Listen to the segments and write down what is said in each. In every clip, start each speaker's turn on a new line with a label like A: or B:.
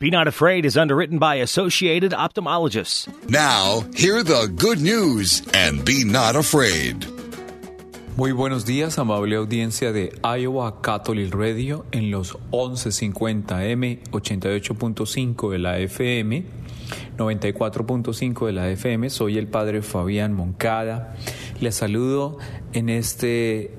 A: Be Not Afraid is underwritten by Associated Ophthalmologists.
B: Now, hear the good news and be not afraid.
C: Muy buenos días, amable audiencia de Iowa Catholic Radio en los 1150M, 88.5 de la FM, 94.5 de la FM. Soy el padre Fabián Moncada. Les saludo en este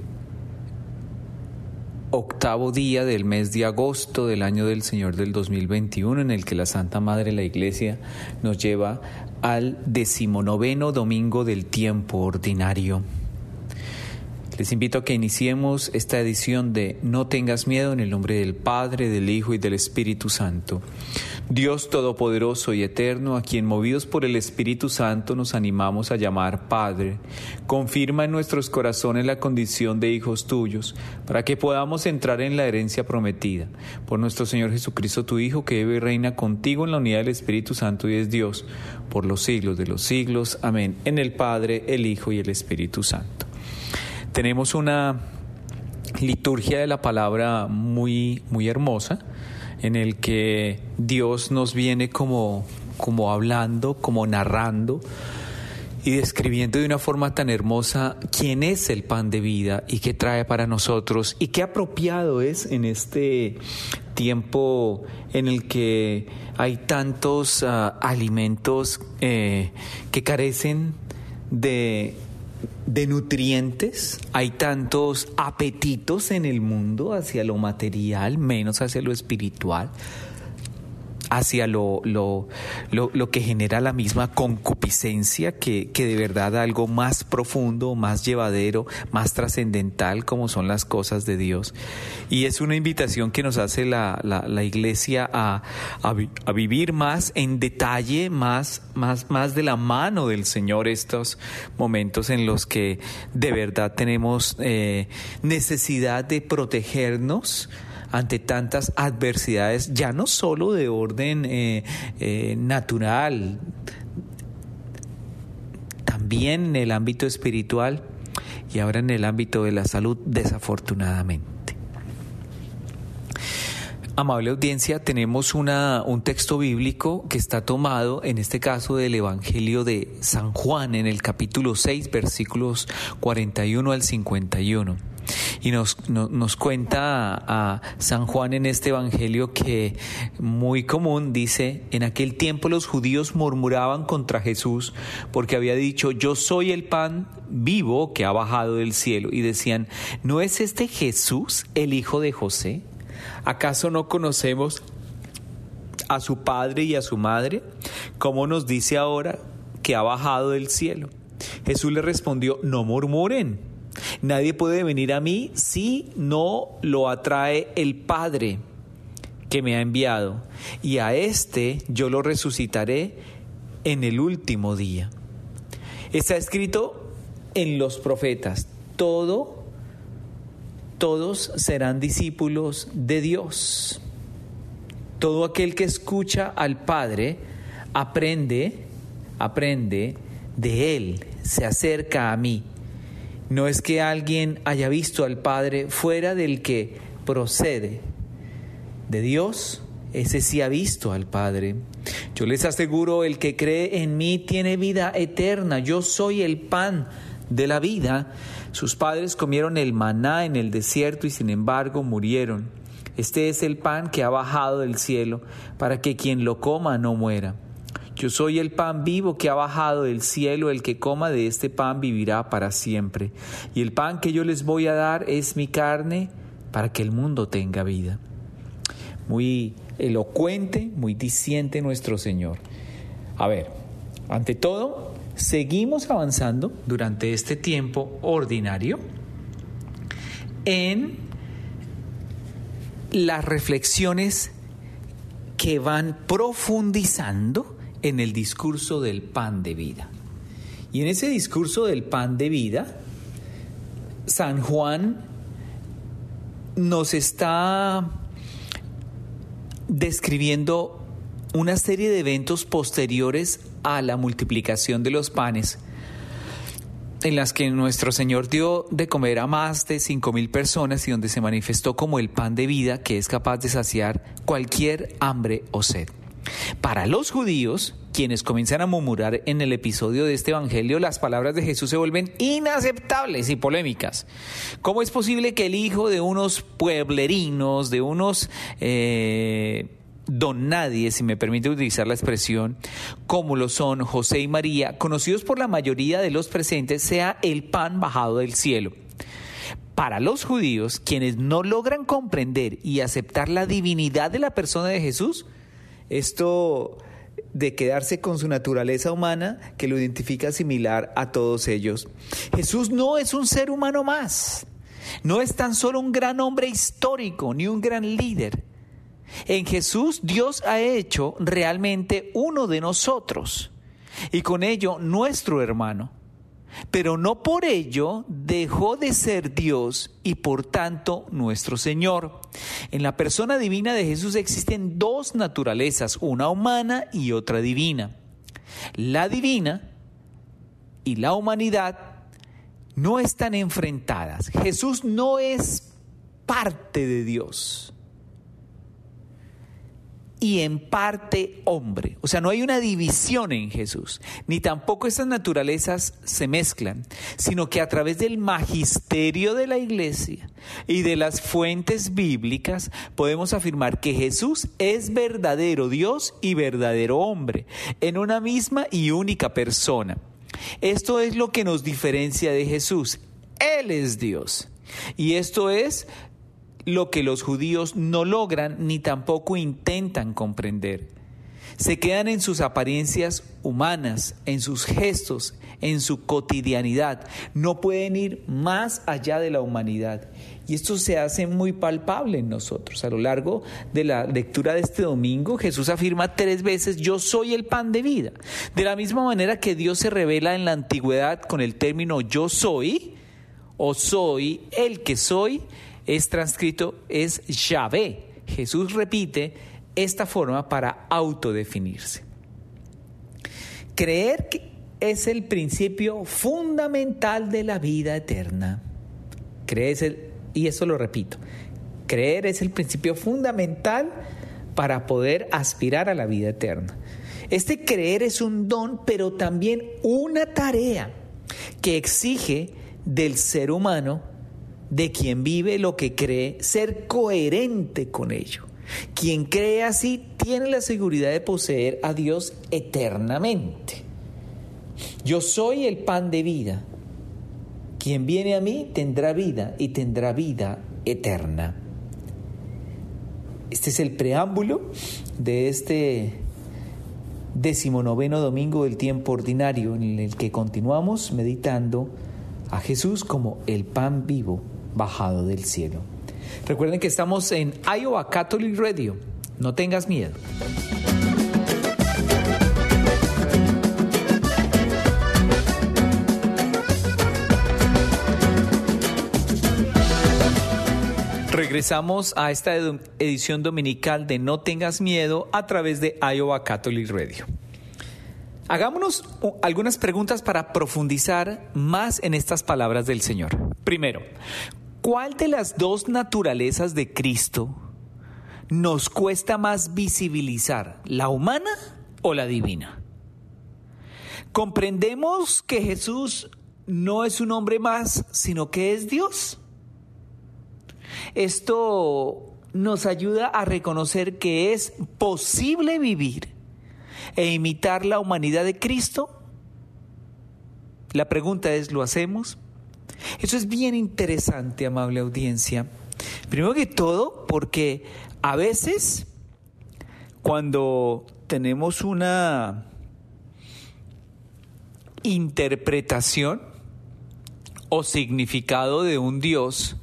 C: octavo día del mes de agosto del año del Señor del 2021 en el que la Santa Madre la Iglesia nos lleva al decimonoveno domingo del tiempo ordinario. Les invito a que iniciemos esta edición de No tengas miedo en el nombre del Padre, del Hijo y del Espíritu Santo. Dios Todopoderoso y Eterno, a quien movidos por el Espíritu Santo nos animamos a llamar Padre, confirma en nuestros corazones la condición de hijos tuyos, para que podamos entrar en la herencia prometida. Por nuestro Señor Jesucristo, tu Hijo, que vive y reina contigo en la unidad del Espíritu Santo y es Dios, por los siglos de los siglos. Amén. En el Padre, el Hijo y el Espíritu Santo. Tenemos una liturgia de la palabra muy, muy hermosa en el que Dios nos viene como, como hablando, como narrando y describiendo de una forma tan hermosa quién es el pan de vida y qué trae para nosotros y qué apropiado es en este tiempo en el que hay tantos uh, alimentos eh, que carecen de de nutrientes, hay tantos apetitos en el mundo hacia lo material, menos hacia lo espiritual hacia lo, lo, lo, que genera la misma concupiscencia que, que, de verdad algo más profundo, más llevadero, más trascendental como son las cosas de Dios. Y es una invitación que nos hace la, la, la iglesia a, a, a, vivir más en detalle, más, más, más de la mano del Señor estos momentos en los que de verdad tenemos eh, necesidad de protegernos ante tantas adversidades, ya no solo de orden eh, eh, natural, también en el ámbito espiritual y ahora en el ámbito de la salud, desafortunadamente. Amable audiencia, tenemos una, un texto bíblico que está tomado, en este caso, del Evangelio de San Juan, en el capítulo 6, versículos 41 al 51. Y nos, nos cuenta a, San Juan en este Evangelio que muy común dice, en aquel tiempo los judíos murmuraban contra Jesús porque había dicho, yo soy el pan vivo que ha bajado del cielo. Y decían, ¿no es este Jesús el hijo de José? ¿Acaso no conocemos a su padre y a su madre? ¿Cómo nos dice ahora que ha bajado del cielo? Jesús le respondió, no murmuren. Nadie puede venir a mí si no lo atrae el Padre que me ha enviado. Y a este yo lo resucitaré en el último día. Está escrito en los profetas, todo, todos serán discípulos de Dios. Todo aquel que escucha al Padre aprende, aprende de Él, se acerca a mí. No es que alguien haya visto al Padre fuera del que procede de Dios, ese sí ha visto al Padre. Yo les aseguro, el que cree en mí tiene vida eterna. Yo soy el pan de la vida. Sus padres comieron el maná en el desierto y sin embargo murieron. Este es el pan que ha bajado del cielo para que quien lo coma no muera. Yo soy el pan vivo que ha bajado del cielo, el que coma de este pan vivirá para siempre. Y el pan que yo les voy a dar es mi carne para que el mundo tenga vida. Muy elocuente, muy diciente nuestro Señor. A ver, ante todo, seguimos avanzando durante este tiempo ordinario en las reflexiones que van profundizando en el discurso del pan de vida. Y en ese discurso del pan de vida, San Juan nos está describiendo una serie de eventos posteriores a la multiplicación de los panes en las que nuestro Señor dio de comer a más de cinco mil personas y donde se manifestó como el pan de vida que es capaz de saciar cualquier hambre o sed. Para los judíos, quienes comienzan a murmurar en el episodio de este Evangelio, las palabras de Jesús se vuelven inaceptables y polémicas. ¿Cómo es posible que el hijo de unos pueblerinos, de unos... Eh, don nadie, si me permite utilizar la expresión, como lo son José y María, conocidos por la mayoría de los presentes, sea el pan bajado del cielo. Para los judíos, quienes no logran comprender y aceptar la divinidad de la persona de Jesús, esto de quedarse con su naturaleza humana que lo identifica similar a todos ellos. Jesús no es un ser humano más, no es tan solo un gran hombre histórico ni un gran líder. En Jesús Dios ha hecho realmente uno de nosotros y con ello nuestro hermano. Pero no por ello dejó de ser Dios y por tanto nuestro Señor. En la persona divina de Jesús existen dos naturalezas, una humana y otra divina. La divina y la humanidad no están enfrentadas. Jesús no es parte de Dios y en parte hombre. O sea, no hay una división en Jesús, ni tampoco esas naturalezas se mezclan, sino que a través del magisterio de la iglesia y de las fuentes bíblicas podemos afirmar que Jesús es verdadero Dios y verdadero hombre, en una misma y única persona. Esto es lo que nos diferencia de Jesús. Él es Dios. Y esto es lo que los judíos no logran ni tampoco intentan comprender. Se quedan en sus apariencias humanas, en sus gestos, en su cotidianidad. No pueden ir más allá de la humanidad. Y esto se hace muy palpable en nosotros. A lo largo de la lectura de este domingo, Jesús afirma tres veces, yo soy el pan de vida. De la misma manera que Dios se revela en la antigüedad con el término yo soy o soy el que soy, es transcrito es Yahvé. Jesús repite esta forma para autodefinirse. Creer es el principio fundamental de la vida eterna. Creer y eso lo repito, creer es el principio fundamental para poder aspirar a la vida eterna. Este creer es un don, pero también una tarea que exige del ser humano de quien vive lo que cree, ser coherente con ello. Quien cree así tiene la seguridad de poseer a Dios eternamente. Yo soy el pan de vida. Quien viene a mí tendrá vida y tendrá vida eterna. Este es el preámbulo de este decimonoveno domingo del tiempo ordinario en el que continuamos meditando a Jesús como el pan vivo bajado del cielo. Recuerden que estamos en Iowa Catholic Radio. No tengas miedo. Regresamos a esta edición dominical de No tengas miedo a través de Iowa Catholic Radio. Hagámonos algunas preguntas para profundizar más en estas palabras del Señor. Primero, ¿cuál de las dos naturalezas de Cristo nos cuesta más visibilizar, la humana o la divina? ¿Comprendemos que Jesús no es un hombre más, sino que es Dios? Esto nos ayuda a reconocer que es posible vivir e imitar la humanidad de Cristo? La pregunta es, ¿lo hacemos? Eso es bien interesante, amable audiencia. Primero que todo, porque a veces cuando tenemos una interpretación o significado de un Dios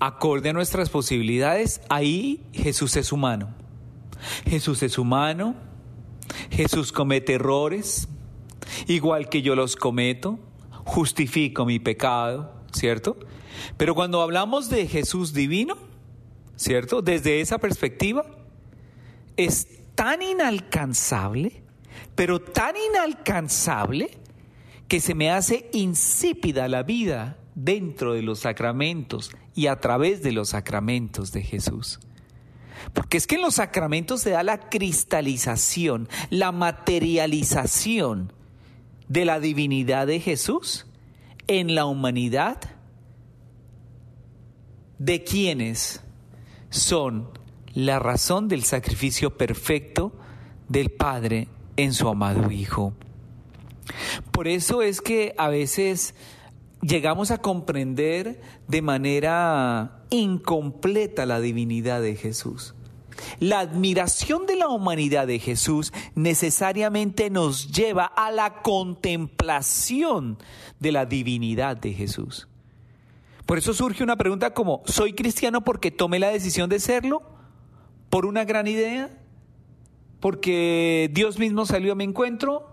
C: acorde a nuestras posibilidades, ahí Jesús es humano. Jesús es humano, Jesús comete errores, igual que yo los cometo, justifico mi pecado, ¿cierto? Pero cuando hablamos de Jesús divino, ¿cierto? Desde esa perspectiva, es tan inalcanzable, pero tan inalcanzable, que se me hace insípida la vida dentro de los sacramentos y a través de los sacramentos de Jesús. Porque es que en los sacramentos se da la cristalización, la materialización de la divinidad de Jesús en la humanidad de quienes son la razón del sacrificio perfecto del Padre en su amado Hijo. Por eso es que a veces llegamos a comprender de manera incompleta la divinidad de Jesús. La admiración de la humanidad de Jesús necesariamente nos lleva a la contemplación de la divinidad de Jesús. Por eso surge una pregunta como, ¿soy cristiano porque tomé la decisión de serlo? ¿Por una gran idea? ¿Porque Dios mismo salió a mi encuentro?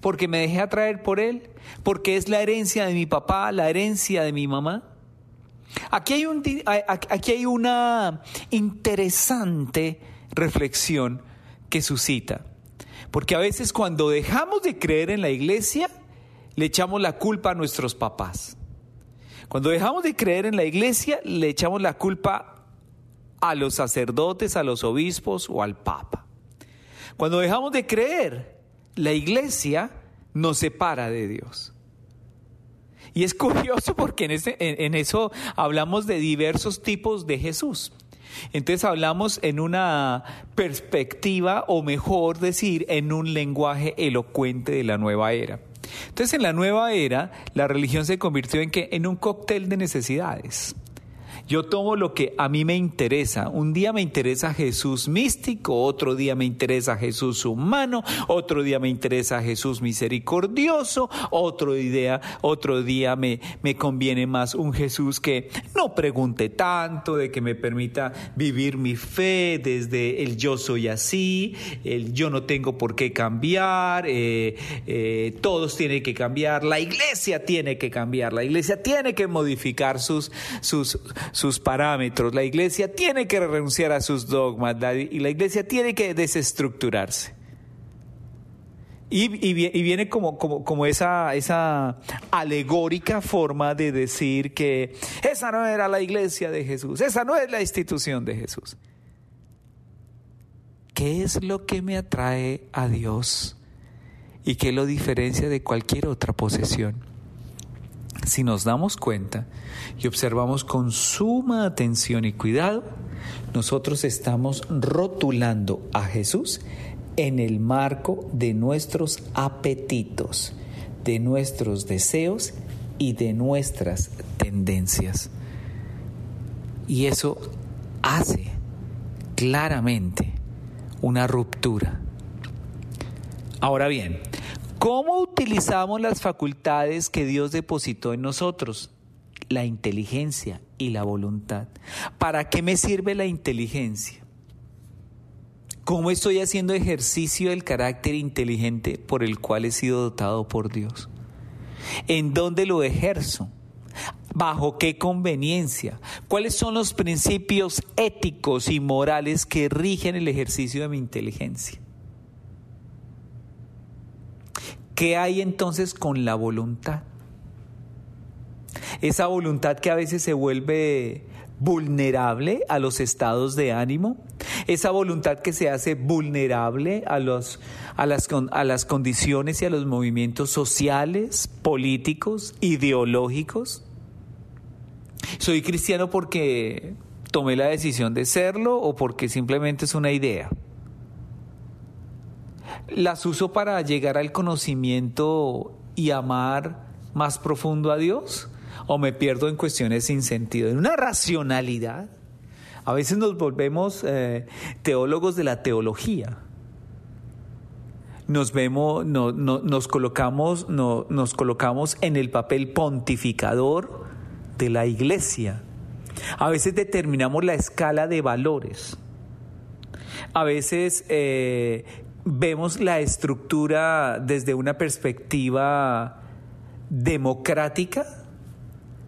C: ¿Porque me dejé atraer por Él? ¿Porque es la herencia de mi papá, la herencia de mi mamá? Aquí hay, una interesante reflexión que suscita. Porque a veces cuando dejamos de creer en la iglesia, le echamos la culpa a nuestros papás. Cuando dejamos de creer en la iglesia, le echamos la culpa a los sacerdotes, a los obispos o al papa. Cuando dejamos de creer, la iglesia nos separa de Dios. Y es curioso porque en, en, eso hablamos de diversos tipos de Jesús. Entonces hablamos en una perspectiva, o mejor decir, en un lenguaje elocuente de la nueva era. Entonces en la nueva era la religión se convirtió en en un cóctel de necesidades. Yo tomo lo que a mí me interesa. Un día me interesa Jesús místico, otro día me interesa Jesús humano, otro día me interesa Jesús misericordioso, otro día, otro día me, me conviene más un Jesús que no pregunte tanto, de que me permita vivir mi fe desde el yo soy así, el yo no tengo por qué cambiar, eh, eh, todos tienen que cambiar, la iglesia tiene que cambiar, la iglesia tiene que modificar sus, sus, sus parámetros. La iglesia tiene que renunciar a sus dogmas y la iglesia tiene que desestructurarse. Y, viene como, como, esa, esa alegórica forma de decir que esa no era la iglesia de Jesús, esa no es la institución de Jesús. ¿Qué es lo que me atrae a Dios y qué lo diferencia de cualquier otra posesión? Si nos damos cuenta y observamos con suma atención y cuidado, nosotros estamos rotulando a Jesús en el marco de nuestros apetitos, de nuestros deseos y de nuestras tendencias. Y eso hace claramente una ruptura. Ahora bien, ¿Cómo utilizamos las facultades que Dios depositó en nosotros? La inteligencia y la voluntad. ¿Para qué me sirve la inteligencia? ¿Cómo estoy haciendo ejercicio del carácter inteligente por el cual he sido dotado por Dios? ¿En dónde lo ejerzo? ¿Bajo qué conveniencia? ¿Cuáles son los principios éticos y morales que rigen el ejercicio de mi inteligencia? ¿Qué hay entonces con la voluntad? Esa voluntad que a veces se vuelve vulnerable a los estados de ánimo, esa voluntad que se hace vulnerable a, los, a, las, a las condiciones y a los movimientos sociales, políticos, ideológicos. ¿Soy cristiano porque tomé la decisión de serlo o porque simplemente es una idea? Las uso para llegar al conocimiento y amar más profundo a Dios? ¿O me pierdo en cuestiones sin sentido? En una racionalidad. A veces nos volvemos eh, teólogos de la teología. Nos vemos, no, nos, colocamos, nos colocamos en el papel pontificador de la iglesia. A veces determinamos la escala de valores. A veces eh, vemos la estructura desde una perspectiva democrática,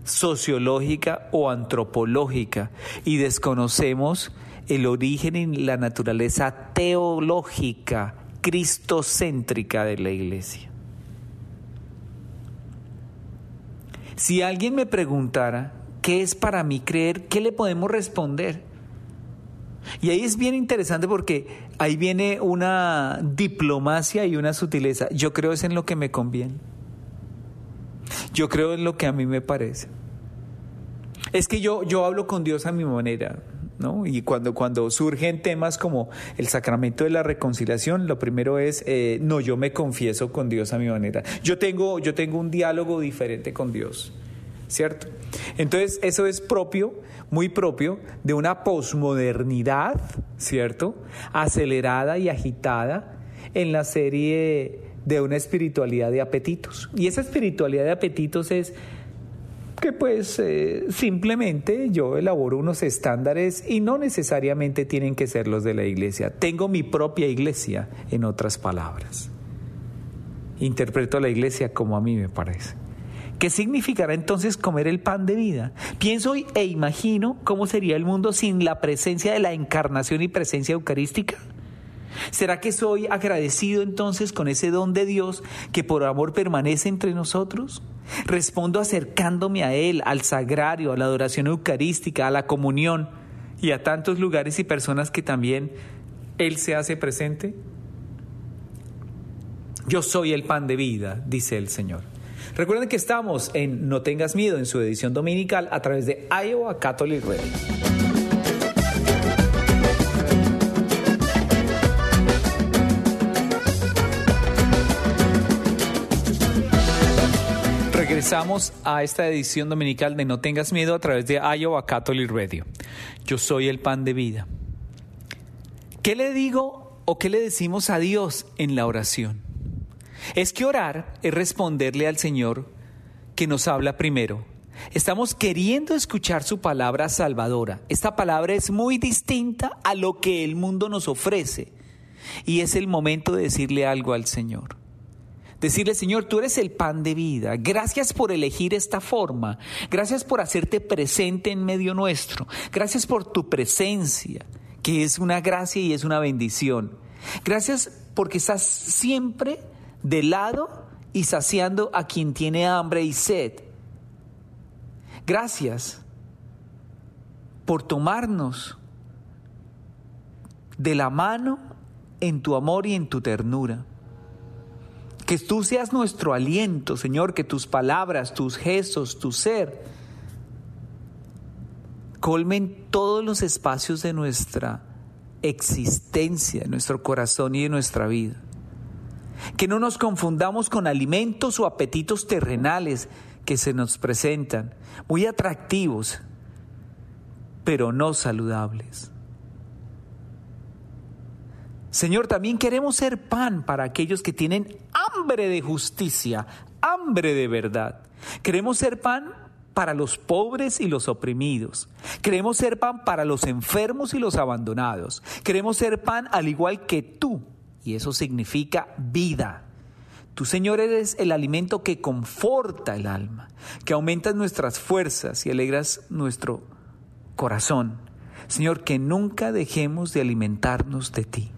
C: sociológica o antropológica y desconocemos el origen y la naturaleza teológica, cristocéntrica de la iglesia. Si alguien me preguntara qué es para mí creer, ¿qué le podemos responder? Y ahí es bien interesante porque ahí viene una diplomacia y una sutileza. Yo creo es en lo que me conviene. Yo creo en lo que a mí me parece. Es que yo, yo hablo con Dios a mi manera. ¿No? Y cuando, cuando surgen temas como el sacramento de la reconciliación, lo primero es, eh, no, yo me confieso con Dios a mi manera. Yo tengo, yo tengo un diálogo diferente con Dios, ¿cierto? Entonces, eso es propio, muy propio de una posmodernidad, ¿cierto? Acelerada y agitada en la serie de una espiritualidad de apetitos. Y esa espiritualidad de apetitos es que pues eh, simplemente yo elaboro unos estándares y no necesariamente tienen que ser los de la iglesia. Tengo mi propia iglesia, en otras palabras. Interpreto la iglesia como a mí me parece. ¿Qué significará entonces comer el pan de vida? Pienso e imagino cómo sería el mundo sin la presencia de la encarnación y presencia eucarística. ¿Será que soy agradecido entonces con ese don de Dios que por amor permanece entre nosotros? Respondo acercándome a Él, al sagrario, a la adoración eucarística, a la comunión y a tantos lugares y personas que también Él se hace presente. Yo soy el pan de vida, dice el Señor. Recuerden que estamos en No tengas miedo en su edición dominical a través de Iowa Catholic Radio. Regresamos a esta edición dominical de No tengas miedo a través de Iowa Catholic Radio. Yo soy el pan de vida. ¿Qué le digo o qué le decimos a Dios en la oración? Es que orar es responderle al Señor que nos habla primero. Estamos queriendo escuchar su palabra salvadora. Esta palabra es muy distinta a lo que el mundo nos ofrece. Y es el momento de decirle algo al Señor. Decirle, Señor, tú eres el pan de vida. Gracias por elegir esta forma. Gracias por hacerte presente en medio nuestro. Gracias por tu presencia, que es una gracia y es una bendición. Gracias porque estás siempre de lado y saciando a quien tiene hambre y sed. Gracias por tomarnos de la mano en tu amor y en tu ternura. Que tú seas nuestro aliento, Señor, que tus palabras, tus gestos, tu ser, colmen todos los espacios de nuestra existencia, de nuestro corazón y de nuestra vida. Que no nos confundamos con alimentos o apetitos terrenales que se nos presentan, muy atractivos, pero no saludables. Señor, también queremos ser pan para aquellos que tienen hambre de justicia, hambre de verdad. Queremos ser pan para los pobres y los oprimidos. Queremos ser pan para los enfermos y los abandonados. Queremos ser pan al igual que tú. Y eso significa vida. Tú, Señor, eres el alimento que conforta el alma, que aumenta nuestras fuerzas y alegras nuestro corazón. Señor, que nunca dejemos de alimentarnos de ti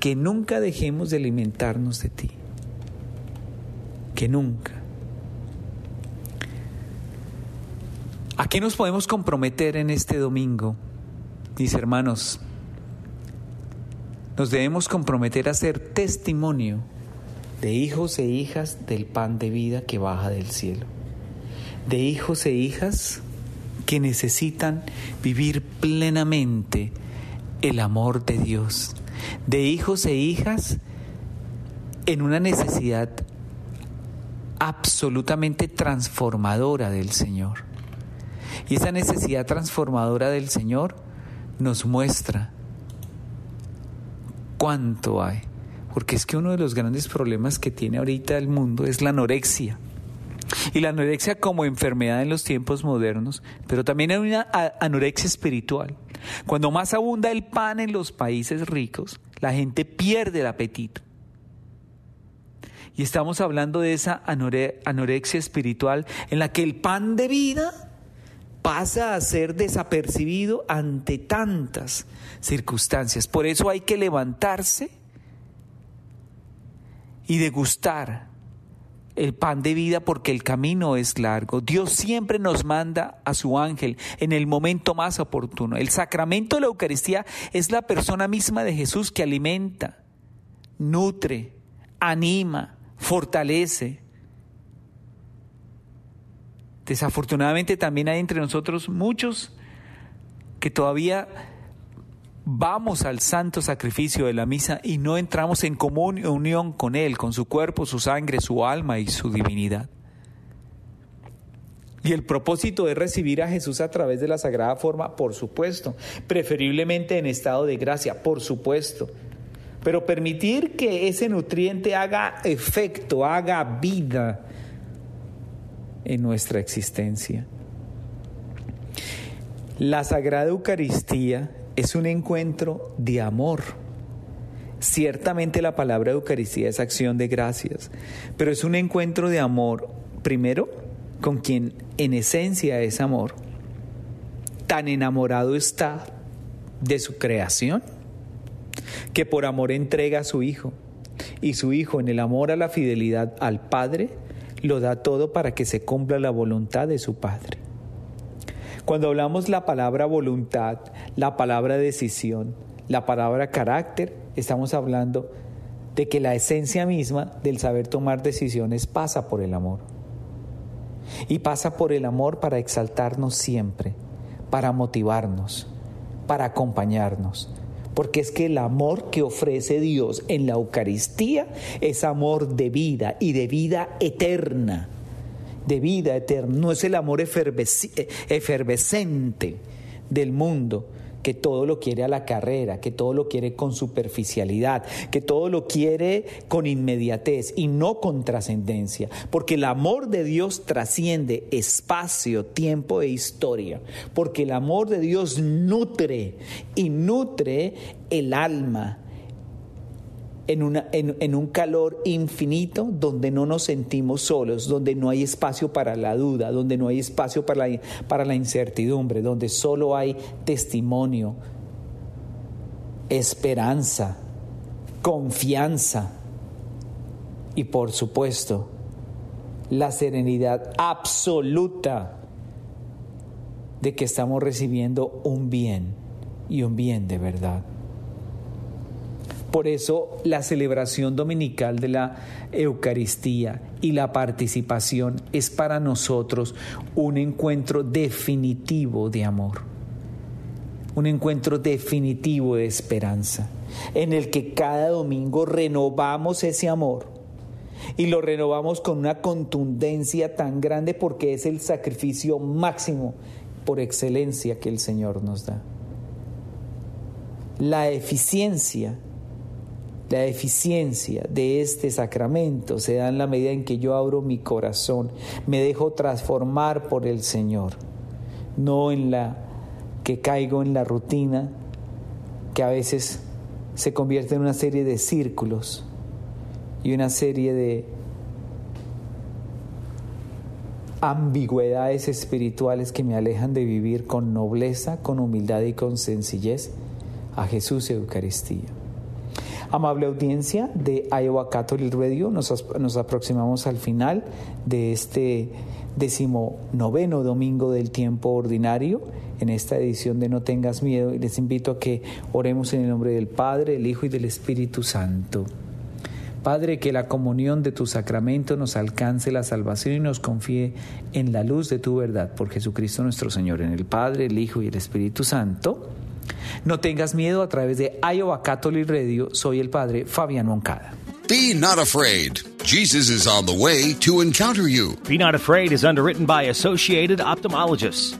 C: que nunca dejemos de alimentarnos de ti. Que nunca. ¿A qué nos podemos comprometer en este domingo? Mis hermanos, nos debemos comprometer a ser testimonio de hijos e hijas del pan de vida que baja del cielo. De hijos e hijas que necesitan vivir plenamente el amor de Dios, de hijos e hijas en una necesidad absolutamente transformadora del Señor. Y esa necesidad transformadora del Señor nos muestra cuánto hay. Porque es que uno de los grandes problemas que tiene ahorita el mundo es la anorexia. Y la anorexia como enfermedad en los tiempos modernos, pero también hay una anorexia espiritual. Cuando más abunda el pan en los países ricos, la gente pierde el apetito. Y estamos hablando de esa anorexia espiritual en la que el pan de vida pasa a ser desapercibido ante tantas circunstancias. Por eso hay que levantarse y degustar el pan de vida porque el camino es largo. Dios siempre nos manda a su ángel en el momento más oportuno. El sacramento de la Eucaristía es la persona misma de Jesús que alimenta, nutre, anima, fortalece. Desafortunadamente también hay entre nosotros muchos que todavía vamos al santo sacrificio de la misa y no entramos en común unión con Él, con su cuerpo, su sangre, su alma y su divinidad. Y el propósito es recibir a Jesús a través de la sagrada forma, por supuesto, preferiblemente en estado de gracia, por supuesto. Pero permitir que ese nutriente haga efecto, haga vida en nuestra existencia. La Sagrada Eucaristía es un encuentro de amor. Ciertamente la palabra Eucaristía es acción de gracias, pero es un encuentro de amor, primero, con quien en esencia es amor. Tan enamorado está de su creación que por amor entrega a su Hijo. Y su Hijo en el amor a la fidelidad al Padre lo da todo para que se cumpla la voluntad de su Padre. Cuando hablamos la palabra voluntad, la palabra decisión, la palabra carácter, estamos hablando de que la esencia misma del saber tomar decisiones pasa por el amor. Y pasa por el amor para exaltarnos siempre, para motivarnos, para acompañarnos. Porque es que el amor que ofrece Dios en la Eucaristía es amor de vida y de vida eterna. De vida eterna, no es el amor efervescente del mundo, que todo lo quiere a la carrera, que todo lo quiere con superficialidad, que todo lo quiere con inmediatez y no con trascendencia, porque el amor de Dios trasciende espacio, tiempo e historia, porque el amor de Dios nutre y nutre el alma en, un calor infinito donde no nos sentimos solos, donde no hay espacio para la duda, donde no hay espacio para la, para la incertidumbre, donde solo hay testimonio, esperanza, confianza y por supuesto la serenidad absoluta de que estamos recibiendo un bien y un bien de verdad. Por eso la celebración dominical de la Eucaristía y la participación es para nosotros un encuentro definitivo de amor, un encuentro definitivo de esperanza, en el que cada domingo renovamos ese amor y lo renovamos con una contundencia tan grande porque es el sacrificio máximo por excelencia que el Señor nos da. La eficiencia la eficiencia de este sacramento se da en la medida en que yo abro mi corazón, me dejo transformar por el Señor, no en la que caigo en la rutina que a veces se convierte en una serie de círculos y una serie de ambigüedades espirituales que me alejan de vivir con nobleza, con humildad y con sencillez a Jesús y Eucaristía. Amable audiencia de Iowa Catholic Radio, nos, nos aproximamos al final de este decimonoveno domingo del tiempo ordinario en esta edición de No tengas miedo y les invito a que oremos en el nombre del Padre, el Hijo y del Espíritu Santo. Padre, que la comunión de tu sacramento nos alcance la salvación y nos confíe en la luz de tu verdad por Jesucristo nuestro Señor, en el Padre, el Hijo y el Espíritu Santo. No tengas miedo a través de Iowa Catholic Radio. Soy el padre Fabián Moncada.
B: Be not afraid. Jesus is on the way to encounter you.
A: Be Not Afraid is underwritten by Associated Ophthalmologists.